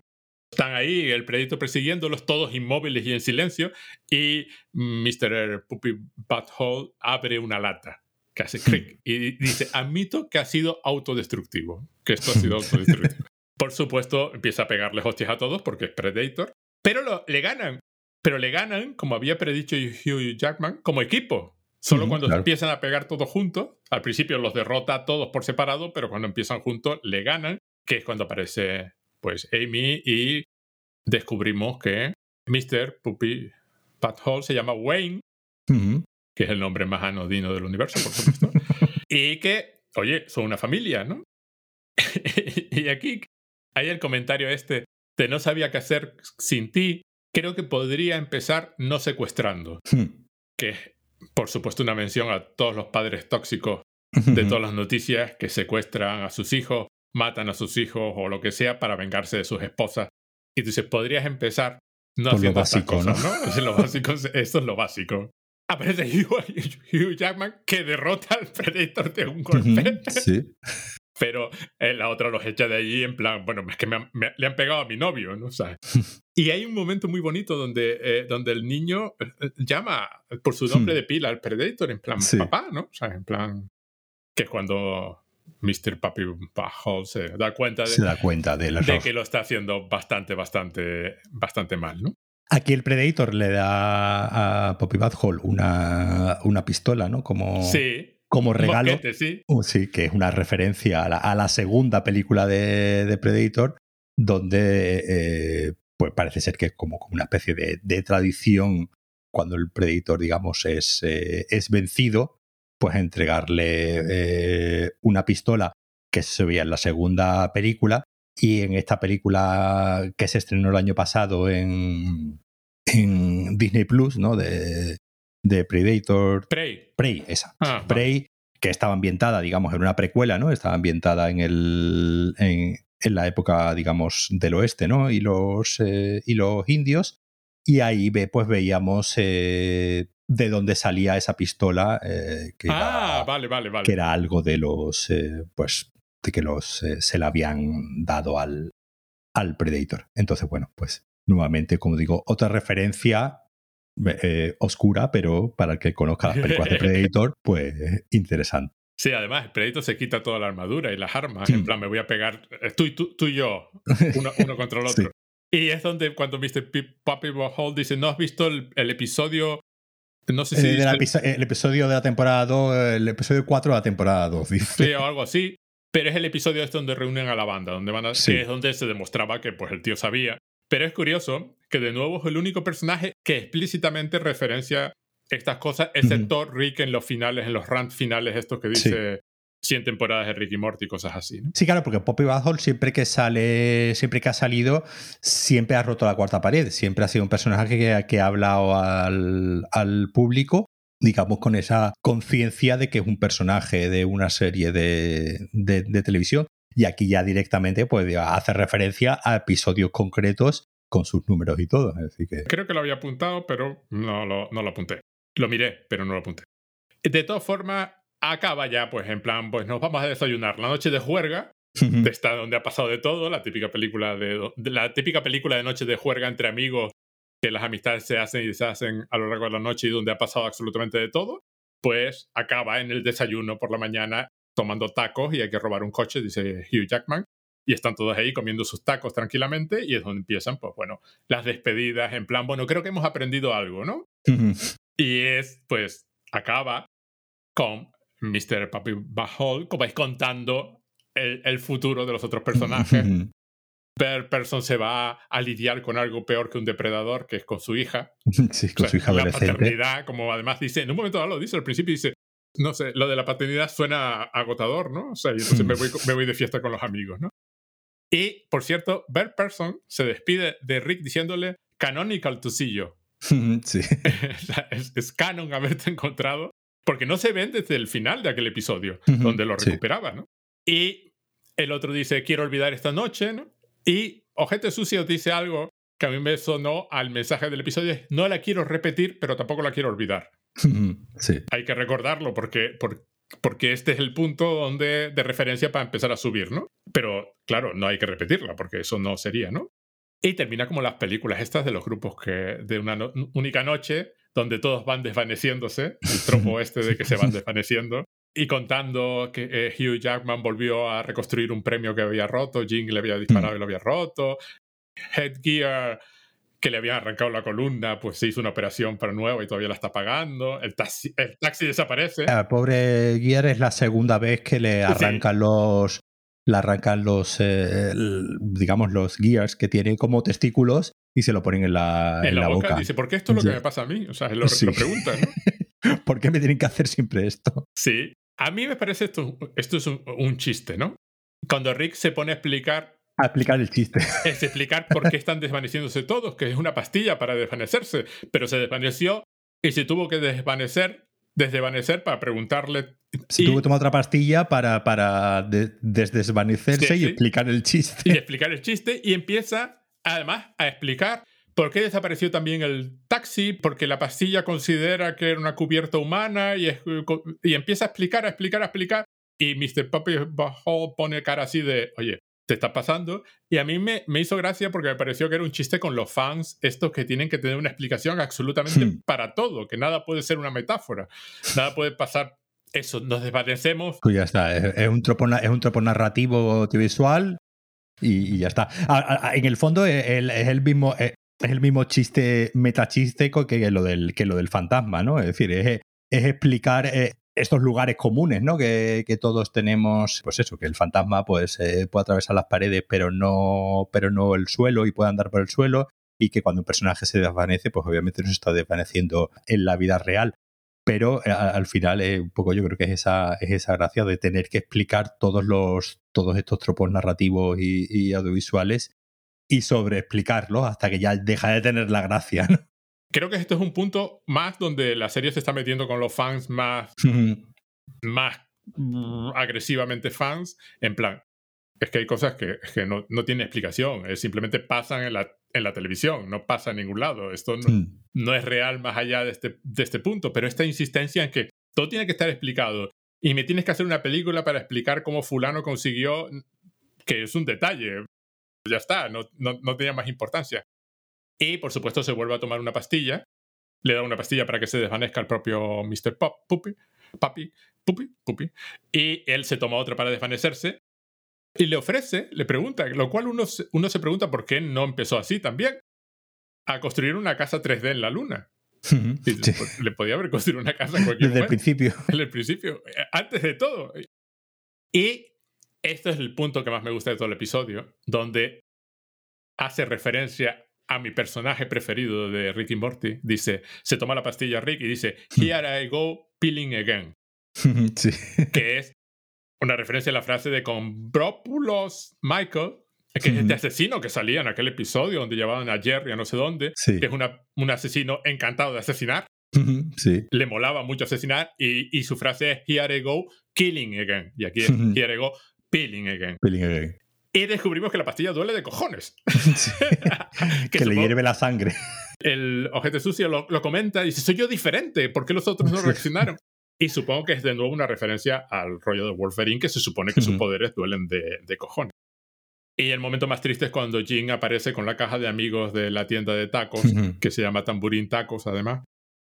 Están ahí, el predito persiguiéndolos, todos inmóviles y en silencio. Y Mr. Puppy Butthole abre una lata que hace clic y dice, admito que ha sido autodestructivo. Que esto ha sido autodestructivo. Por supuesto, empieza a pegarles hostias a todos porque es Predator. Pero lo, le ganan. Pero le ganan, como había predicho Hugh Jackman, como equipo. Solo cuando empiezan a pegar todos juntos, al principio los derrota a todos por separado, pero cuando empiezan juntos le ganan, que es cuando aparece pues Amy y descubrimos que Mr. Puppy Hall se llama Wayne, que es el nombre más anodino del universo, por supuesto, y que, oye, son una familia, ¿no? y aquí hay el comentario este de no sabía qué hacer sin ti, creo que podría empezar no secuestrando, hmm. que por supuesto, una mención a todos los padres tóxicos de todas las noticias que secuestran a sus hijos, matan a sus hijos o lo que sea para vengarse de sus esposas. Y tú dices, podrías empezar no haciendo lo básico, ¿no? lo básico, esto es lo básico. Aparece Hugh, Jackman que derrota al Predator de un golpe. Sí. Pero eh, la otra los echa de allí en plan, bueno, es que me, le han pegado a mi novio, ¿no? y hay un momento muy bonito donde, eh, donde el niño eh, llama por su nombre de pila al Predator, en plan, papá, ¿no? O sea, en plan, que es cuando Mr. Papi Hall se da cuenta de, se da cuenta de, de que lo está haciendo bastante, bastante, bastante mal, ¿no? Aquí el Predator le da a Poppy Hall una, una pistola, ¿no? Como... Sí, como regalo. Uh, sí. que es una referencia a la, segunda película de, Predator, donde eh, pues parece ser que es como, una especie de, tradición cuando el Predator, digamos, es, eh, es vencido, pues entregarle eh, una pistola que se veía en la segunda película y en esta película que se estrenó el año pasado en, en Disney Plus, ¿no? De, de Predator. Prey. Prey, esa. Ah, Prey, que estaba ambientada, digamos, en una precuela, ¿no? Estaba ambientada en el. En, la época, digamos, del oeste, ¿no? Y los, eh, y los indios. Y ahí pues veíamos eh, de dónde salía esa pistola. Eh, que ah, vale, vale, vale. Que era algo de los. pues. de que los se la habían dado al, al Predator. Entonces, bueno, pues nuevamente, como digo, otra referencia eh, oscura, pero para el que conozca las películas de Predator, pues interesante. Sí, además, el Predator se quita toda la armadura y las armas. En plan, me voy a pegar eh, tú y, tú, y yo, uno, contra el otro. Y es donde cuando Mr. Puppy Hall dice, ¿no has visto el, episodio no sé si. Eh, el episodio de la temporada 2, el episodio 4 de la temporada 2, dice. Sí, o algo así. Pero es el episodio este donde reúnen a la banda, donde van a, es donde se demostraba que pues, el tío sabía. Pero es curioso que de nuevo es el único personaje que explícitamente referencia estas cosas, excepto Rick en los finales, en los rants finales, estos que dice 100 temporadas de Rick y Morty, cosas así. Sí, claro, porque Poppy Butthole siempre que sale, siempre que ha salido, siempre ha roto la cuarta pared, siempre ha sido un personaje que, que ha hablado al, al público digamos, con esa conciencia de que es un personaje de una serie de, de, de, televisión. Y aquí ya directamente pues, hace referencia a episodios concretos con sus números y todo. que... Creo que lo había apuntado, pero no lo, no lo apunté. Lo miré, pero no lo apunté. De todas formas, acaba ya, pues en plan, pues nos vamos a desayunar. La noche de juerga, de esta donde ha pasado de todo, la típica película de, la típica película de noche de juerga entre amigos, que las amistades se hacen y se hacen a lo largo de la noche y donde ha pasado absolutamente de todo, pues acaba en el desayuno por la mañana tomando tacos y hay que robar un coche, dice Hugh Jackman y están todos ahí comiendo sus tacos tranquilamente y es donde empiezan, pues bueno, las despedidas en plan, bueno, creo que hemos aprendido algo, ¿no? Y es, pues, acaba con Mr. Papi Bahol, como vais contando el, futuro de los otros personajes. Per Person se va a lidiar con algo peor que un depredador, que es con su hija. Sí, con su hija La paternidad, como además dice, en un momento dado lo dice al principio, dice, no sé, lo de la paternidad suena agotador, ¿no? O sea, y entonces me voy, me voy de fiesta con los amigos, ¿no? Y, por cierto, Bert Person se despide de Rick diciéndole canonical you. Sí. es, es, canon haberte encontrado, porque no se ven desde el final de aquel episodio, donde lo recuperaba, ¿no? Y el otro dice, quiero olvidar esta noche, ¿no? Y Ojete Sucio dice algo que a mí me sonó al mensaje del episodio, no la quiero repetir, pero tampoco la quiero olvidar. Sí. Hay que recordarlo porque, porque este es el punto donde, de referencia para empezar a subir, ¿no? Pero claro, no hay que repetirla porque eso no sería, ¿no? Y termina como las películas estas de los grupos que de una única noche donde todos van desvaneciéndose, el tropo este de que se van desvaneciendo, y contando que eh, Hugh Jackman volvió a reconstruir un premio que había roto, Jing le había disparado y lo había roto, Headgear que le habían arrancado la columna, pues se hizo una operación para nuevo y todavía la está pagando. El taxi, el taxi desaparece. El pobre Gear es la segunda vez que le arrancan los. Le arrancan los. Eh, digamos, los gears que tiene como testículos y se lo ponen en la, en, la, boca. Dice, ¿por qué esto es lo que me pasa a mí? O sea, lo, lo preguntan, ¿no? ¿Por qué me tienen que hacer siempre esto? Sí. A mí me parece esto, esto es un chiste, ¿no? Cuando Rick se pone a explicar a explicar el chiste. Es explicar por qué están desvaneciéndose todos, que es una pastilla para desvanecerse, pero se desvaneció y se tuvo que desvanecer, desvanecer para preguntarle. Se tuvo que tomar otra pastilla para, para desvanecerse y explicar el chiste. Y explicar el chiste y empieza además a explicar por qué desapareció también el taxi, porque la pastilla considera que era una cubierta humana y, y empieza a explicar, a explicar, a explicar. Y Mr. Puppy pone cara así de, oye, te está pasando. Y a mí me, me, hizo gracia porque me pareció que era un chiste con los fans, estos que tienen que tener una explicación absolutamente hmm. para todo, que nada puede ser una metáfora, nada puede pasar. Eso, nos desvanecemos. Pues ya está, es un tropo, es un tropo narrativo audiovisual y, y ya está. en el fondo es el, es el mismo. Es, el mismo chiste metachiste que lo del, que lo del fantasma, ¿no? Es decir, es, es explicar eh, estos lugares comunes, ¿no? Que, todos tenemos, pues eso, que el fantasma pues eh, puede atravesar las paredes, pero no, pero no el suelo y puede andar por el suelo y que cuando un personaje se desvanece, pues obviamente no se está desvaneciendo en la vida real. Pero eh, al final, eh, un poco yo creo que es esa, es esa gracia de tener que explicar todos los, todos estos tropos narrativos y, audiovisuales y sobre explicarlos hasta que ya deja de tener la gracia. Creo que este es un punto más donde la serie se está metiendo con los fans más, más agresivamente fans, en plan, es que hay cosas que, que no, no tienen explicación, simplemente pasan en la, en la, televisión, no pasa en ningún lado. Esto no, no, es real más allá de este, de este punto, pero esta insistencia en que todo tiene que estar explicado y me tienes que hacer una película para explicar cómo fulano consiguió, que es un detalle, ya está, no, no, no tenía más importancia. Y por supuesto se vuelve a tomar una pastilla. Le da una pastilla para que se desvanezca el propio Mr. Pop, Puppy, Papi, Puppy, Puppy. Y él se toma otra para desvanecerse. Y le ofrece, le pregunta, lo cual uno, uno se pregunta por qué no empezó así también. A construir una casa 3D en la luna. Le podía haber construido una casa en cualquier Desde el principio. Desde el principio. Antes de todo. Y esto es el punto que más me gusta de todo el episodio, donde hace referencia a mi personaje preferido de Rick y Morty. Dice, se toma la pastilla Rick y dice, Here I go peeling again. Sí. Que es una referencia a la frase de Comprópulos Michael, que es este asesino que salía en aquel episodio donde llevaban a Jerry a no sé dónde, que es una, un asesino encantado de asesinar. Sí. Le molaba mucho asesinar y, y, su frase es Here I go killing again. Y aquí es Here I go peeling again. Peeling again. Y descubrimos que la pastilla duele de cojones. que, le hierve la sangre. El ojete sucio lo, comenta y dice, soy yo diferente, ¿por qué los otros no reaccionaron? y supongo que es de nuevo una referencia al rollo de Wolverine, que se supone que sus poderes duelen de, de, cojones. Y el momento más triste es cuando Jin aparece con la caja de amigos de la tienda de tacos, que se llama Tamburín Tacos, además,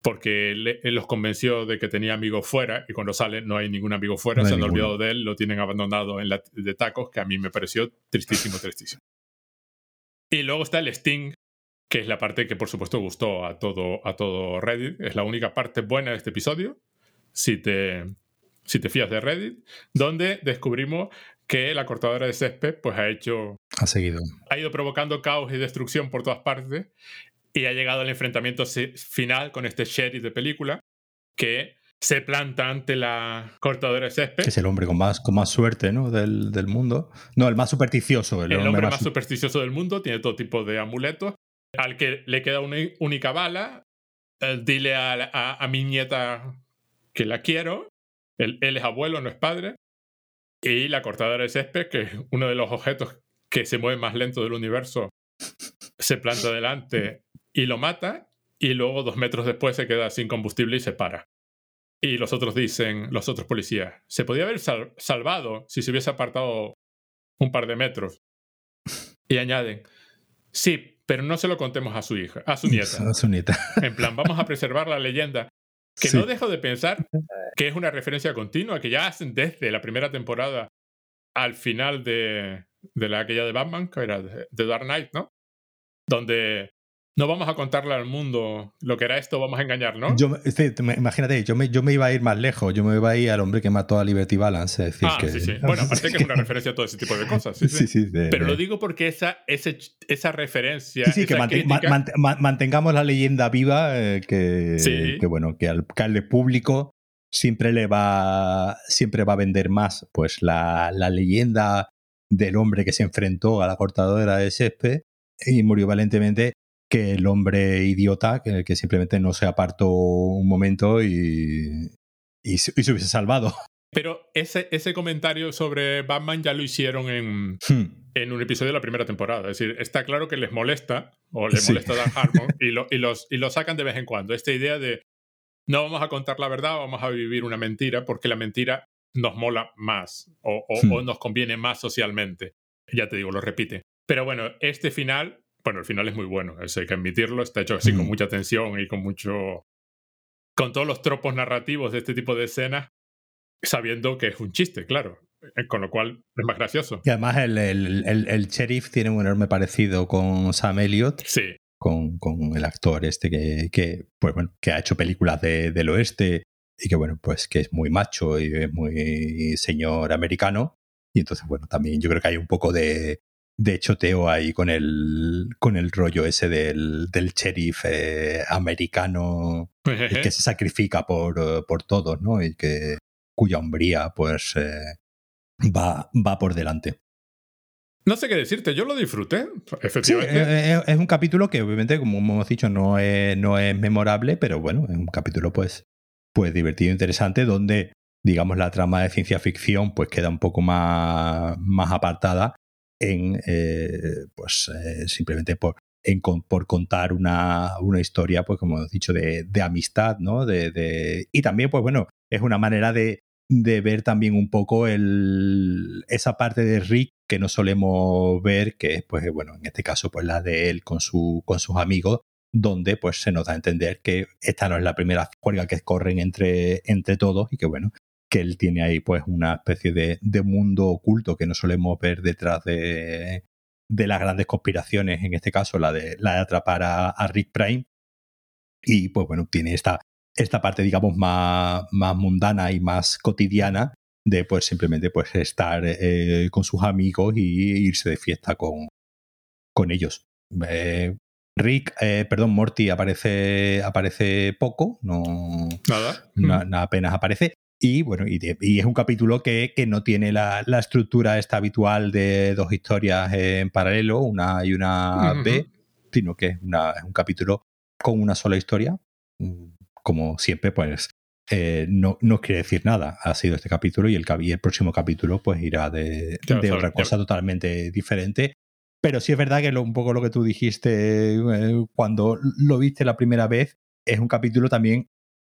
porque él, los convenció de que tenía amigos fuera y cuando sale no hay ningún amigo fuera, se han olvidado de él, lo tienen abandonado en la de tacos, que a mí me pareció tristísimo, tristísimo. Y luego está el Sting, que es la parte que por supuesto gustó a todo, a todo Reddit, es la única parte buena de este episodio, si te, si te fías de Reddit, donde descubrimos que la cortadora de césped pues ha hecho... Ha seguido. Ha ido provocando caos y destrucción por todas partes y ha llegado al enfrentamiento final con este sheriff de película que se planta ante la cortadora de césped. Que es el hombre con más, con más suerte ¿no? del, del mundo. No, el más supersticioso. El, hombre, más, supersticioso del mundo, tiene todo tipo de amuletos. Al que le queda una única bala, eh, dile a, a, mi nieta que la quiero. Él, él, es abuelo, no es padre. Y la cortadora de césped, que es uno de los objetos que se mueve más lento del universo, se planta delante y lo mata. Y luego, dos metros después, se queda sin combustible y se para. Y los otros dicen, los otros policías, se podía haber salvado si se hubiese apartado un par de metros. Y añaden, sí, pero no se lo contemos a su hija, a su nieta. A su nieta. En plan, vamos a preservar la leyenda. Que no dejo de pensar que es una referencia continua que ya hacen desde la primera temporada al final de, de la aquella de Batman, que era de Dark Knight, ¿no? Donde no vamos a contarle al mundo lo que era esto, vamos a engañar, ¿no? Yo, imagínate, yo me, yo me iba a ir más lejos, yo me iba a ir al hombre que mató a Liberty Balance. Es decir, ah, que... sí, sí. Bueno, aparte que es una referencia a todo ese tipo de cosas. Sí, sí. sí Pero lo digo porque esa, esa referencia. Sí, sí, que mantengamos la leyenda viva, eh, que, que, bueno, que al, que público siempre le va, siempre va a vender más pues la, la leyenda del hombre que se enfrentó a la cortadora de césped y murió valientemente que el hombre idiota que, que simplemente no se apartó un momento y, y, se, hubiese salvado. Pero ese, ese comentario sobre Batman ya lo hicieron en, hmm. en un episodio de la primera temporada. Es decir, está claro que les molesta, o les molesta Dan Harmon, y lo, y, los, y lo sacan de vez en cuando. Esta idea de no vamos a contar la verdad, vamos a vivir una mentira, porque la mentira nos mola más o, o, hmm. o nos conviene más socialmente. Ya te digo, lo repite. Pero bueno, este final bueno, el final es muy bueno, eso hay que admitirlo, está hecho así con mucha tensión y con mucho... con todos los tropos narrativos de este tipo de escenas, sabiendo que es un chiste, claro, eh, con lo cual es más gracioso. Y además el, el, el, sheriff tiene un enorme parecido con Sam Elliott. Sí. Con, con el actor este que, que, pues bueno, que ha hecho películas de, del oeste y que bueno, pues que es muy macho y es muy señor americano. Y entonces, bueno, también yo creo que hay un poco de, de choteo ahí con el, con el rollo ese del, del sheriff eh, americano que se sacrifica por, por todos, ¿no? Y que cuya hombría pues eh, va, va por delante. No sé qué decirte, yo lo disfruté, efectivamente. es, un capítulo que obviamente, como hemos dicho, no es, no es memorable, pero bueno, es un capítulo pues, pues divertido, interesante, donde digamos la trama de ciencia ficción pues queda un poco más, más apartada en eh, pues eh, simplemente por, por contar una, una, historia, pues como he dicho, de, de amistad, ¿no? De, de, y también, pues bueno, es una manera de, de ver también un poco el, esa parte de Rick que no solemos ver, que es, pues bueno, en este caso, pues la de él con, su, con sus amigos, donde pues se nos da a entender que esta no es la primera juega que corren entre, entre todos y que bueno, que él tiene ahí pues una especie de, de mundo oculto que no solemos ver detrás de, de, las grandes conspiraciones, en este caso la de, la de atrapar a, Rick Prime. Y pues bueno, tiene esta, esta parte, digamos, más, más mundana y más cotidiana de pues simplemente pues estar eh, con sus amigos y irse de fiesta con, con ellos. Eh, Rick, eh, perdón, Morty aparece, aparece poco, no, Nada. apenas aparece. Y bueno, y, es un capítulo que, que no tiene la, la, estructura esta habitual de dos historias en paralelo, una y una B, sino que es, una, es, un capítulo con una sola historia. Como siempre, pues eh, no, no quiere decir nada. Ha sido este capítulo y el, y el próximo capítulo pues irá de, de otra cosa totalmente diferente. Pero sí es verdad que lo, un poco lo que tú dijiste eh, cuando lo viste la primera vez, es un capítulo también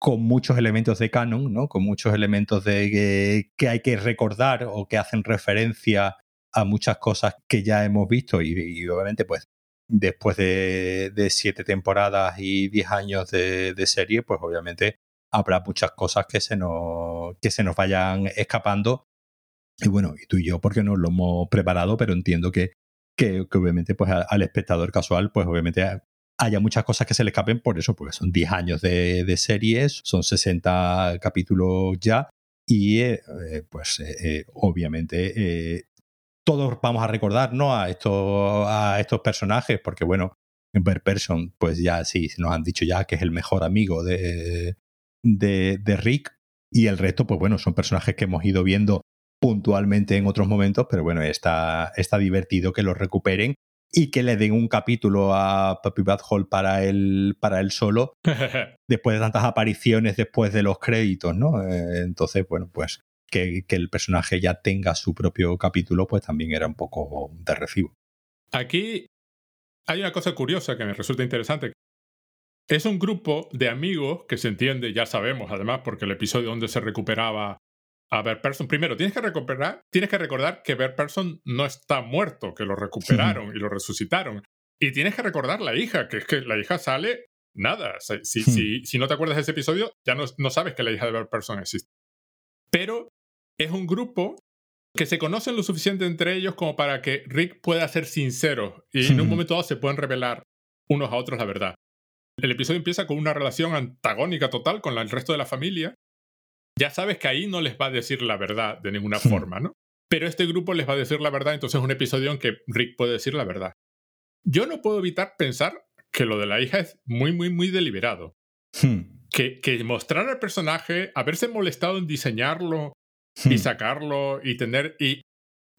con muchos elementos de canon, ¿no? Con muchos elementos de que, hay que recordar o que hacen referencia a muchas cosas que ya hemos visto y, obviamente pues después de, siete temporadas y diez años de, serie, pues obviamente habrá muchas cosas que se nos, que se nos vayan escapando. Y bueno, y tú y yo porque nos lo hemos preparado, pero entiendo que, que, obviamente pues al espectador casual, pues obviamente haya muchas cosas que se le escapen por eso, porque son 10 años de, series, son 60 capítulos ya y eh, eh, pues eh, obviamente todos vamos a recordar ¿no? a, estos, a estos personajes porque bueno, Per Person pues ya sí, nos han dicho ya que es el mejor amigo de, de, de Rick y el resto, pues bueno, son personajes que hemos ido viendo puntualmente en otros momentos, pero bueno, está, está divertido que los recuperen y que le den un capítulo a Puppy Bad Hole para él, para él solo, después de tantas apariciones después de los créditos, ¿no? Eh, entonces, bueno, pues que, que, el personaje ya tenga su propio capítulo, pues también era un poco de recibo. Aquí hay una cosa curiosa que me resulta interesante. Es un grupo de amigos que se entiende, ya sabemos, además, porque el episodio donde se recuperaba a Bert Person. Primero, tienes que recuperar, tienes que recordar que Bert Person no está muerto, que lo recuperaron y lo resucitaron. Y tienes que recordar la hija, que es que la hija sale nada. Si, si, si no te acuerdas de ese episodio, ya no, no sabes que la hija de Bert Person existe. Pero es un grupo que se conocen lo suficiente entre ellos como para que Rick pueda ser sincero y en un momento dado se pueden revelar unos a otros la verdad. El episodio empieza con una relación antagónica total con el resto de la familia ya sabes que ahí no les va a decir la verdad de ninguna forma, ¿no? Pero este grupo les va a decir la verdad, entonces es un episodio en que Rick puede decir la verdad. Yo no puedo evitar pensar que lo de la hija es muy, muy, muy deliberado. Hmm. Que, que, mostrar al personaje, haberse molestado en diseñarlo y hmm. sacarlo y tener y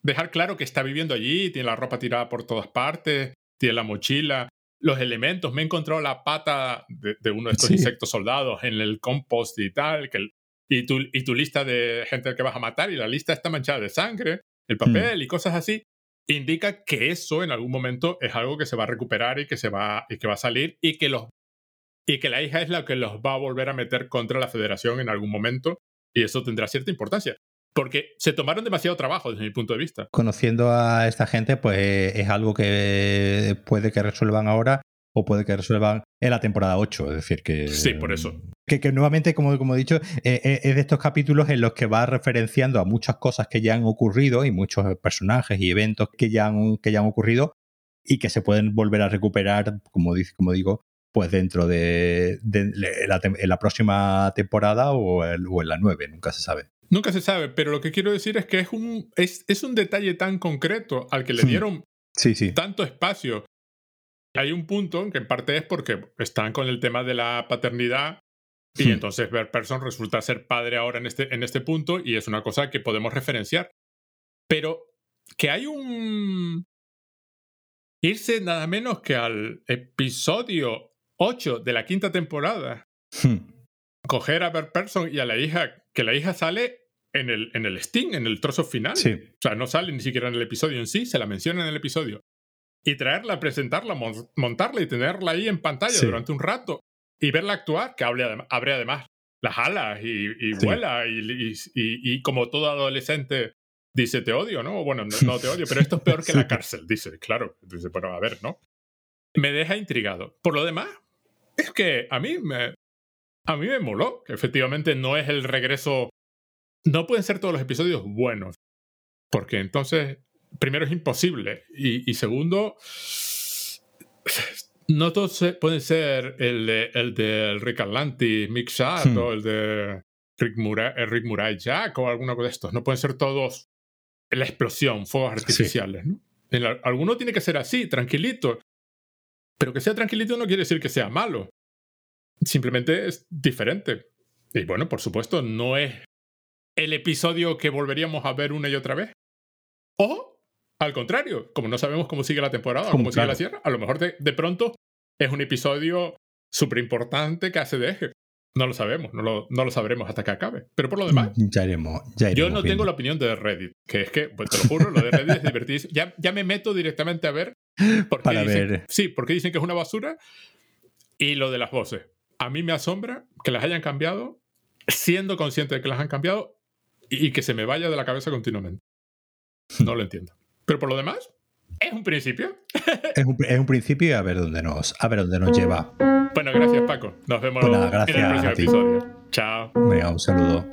dejar claro que está viviendo allí, tiene la ropa tirada por todas partes, tiene la mochila, los elementos. Me he encontrado la pata de, uno de estos insectos soldados en el compost y tal, que y tu, y tu lista de gente que vas a matar y la lista está manchada de sangre, el papel mm. y cosas así, indica que eso en algún momento es algo que se va a recuperar y que, se va, y que va a salir y que, los, y que la hija es la que los va a volver a meter contra la federación en algún momento y eso tendrá cierta importancia. Porque se tomaron demasiado trabajo desde mi punto de vista. Conociendo a esta gente, pues es algo que puede que resuelvan ahora o puede que resuelvan en la temporada 8. Es decir, que. Sí, por eso. Que, que nuevamente, como, como he dicho, eh, eh, es de estos capítulos en los que va referenciando a muchas cosas que ya han ocurrido y muchos personajes y eventos que ya han, que ya han ocurrido y que se pueden volver a recuperar, como, dice, como digo, pues dentro de, la, en la próxima temporada o, o, en la 9, nunca se sabe. Nunca se sabe, pero lo que quiero decir es que es un, es, es un detalle tan concreto al que le hmm. dieron sí, sí. tanto espacio hay un punto que en parte es porque están con el tema de la paternidad y hmm. entonces Bert Person resulta ser padre ahora en este, en este punto y es una cosa que podemos referenciar. Pero que hay un... Irse nada menos que al episodio 8 de la quinta temporada. Hmm. Coger a Bert Person y a la hija, que la hija sale en el, en el Sting, en el trozo final. Sí. O sea, no sale ni siquiera en el episodio en sí, se la menciona en el episodio y traerla, presentarla, montarla y tenerla ahí en pantalla durante un rato y verla actuar, que abre, abre además las alas y, vuela y, y, como todo adolescente dice te odio, ¿no? Bueno, no, te odio, pero esto es peor que la cárcel, dice, claro. Dice, pero a ver, ¿no? Me deja intrigado. Por lo demás, es que a mí me, a mí me moló, que efectivamente no es el regreso... No pueden ser todos los episodios buenos, porque entonces primero es imposible y, segundo, no todos pueden ser el de, el de Rick Atlantis, Mick Shat hmm. o el de Rick Murray, eh, Rick Murray Jack o alguno de estos. No pueden ser todos la explosión, fuegos artificiales. ¿no? alguno tiene que ser así, tranquilito. Pero que sea tranquilito no quiere decir que sea malo. Simplemente es diferente. Y bueno, por supuesto, no es el episodio que volveríamos a ver una y otra vez. O al contrario, como no sabemos cómo sigue la temporada, cómo sigue la sierra, a lo mejor de, pronto es un episodio súper importante que hace de eje. No lo sabemos, no lo, no lo, sabremos hasta que acabe. Pero por lo demás, ya iremos, yo no tengo la opinión de Reddit, que es que, pues te lo juro, lo de Reddit es divertidísimo. Ya, ya me meto directamente a ver. Porque Para dicen, ver. Sí, porque dicen que es una basura. Y lo de las voces. A mí me asombra que las hayan cambiado, siendo consciente de que las han cambiado y que se me vaya de la cabeza continuamente. No lo entiendo. Pero por lo demás, es un principio. es, un, principio y a ver dónde nos, a ver dónde nos lleva. Bueno, gracias Paco. Nos vemos pues en el próximo episodio. Chao. Venga, un saludo.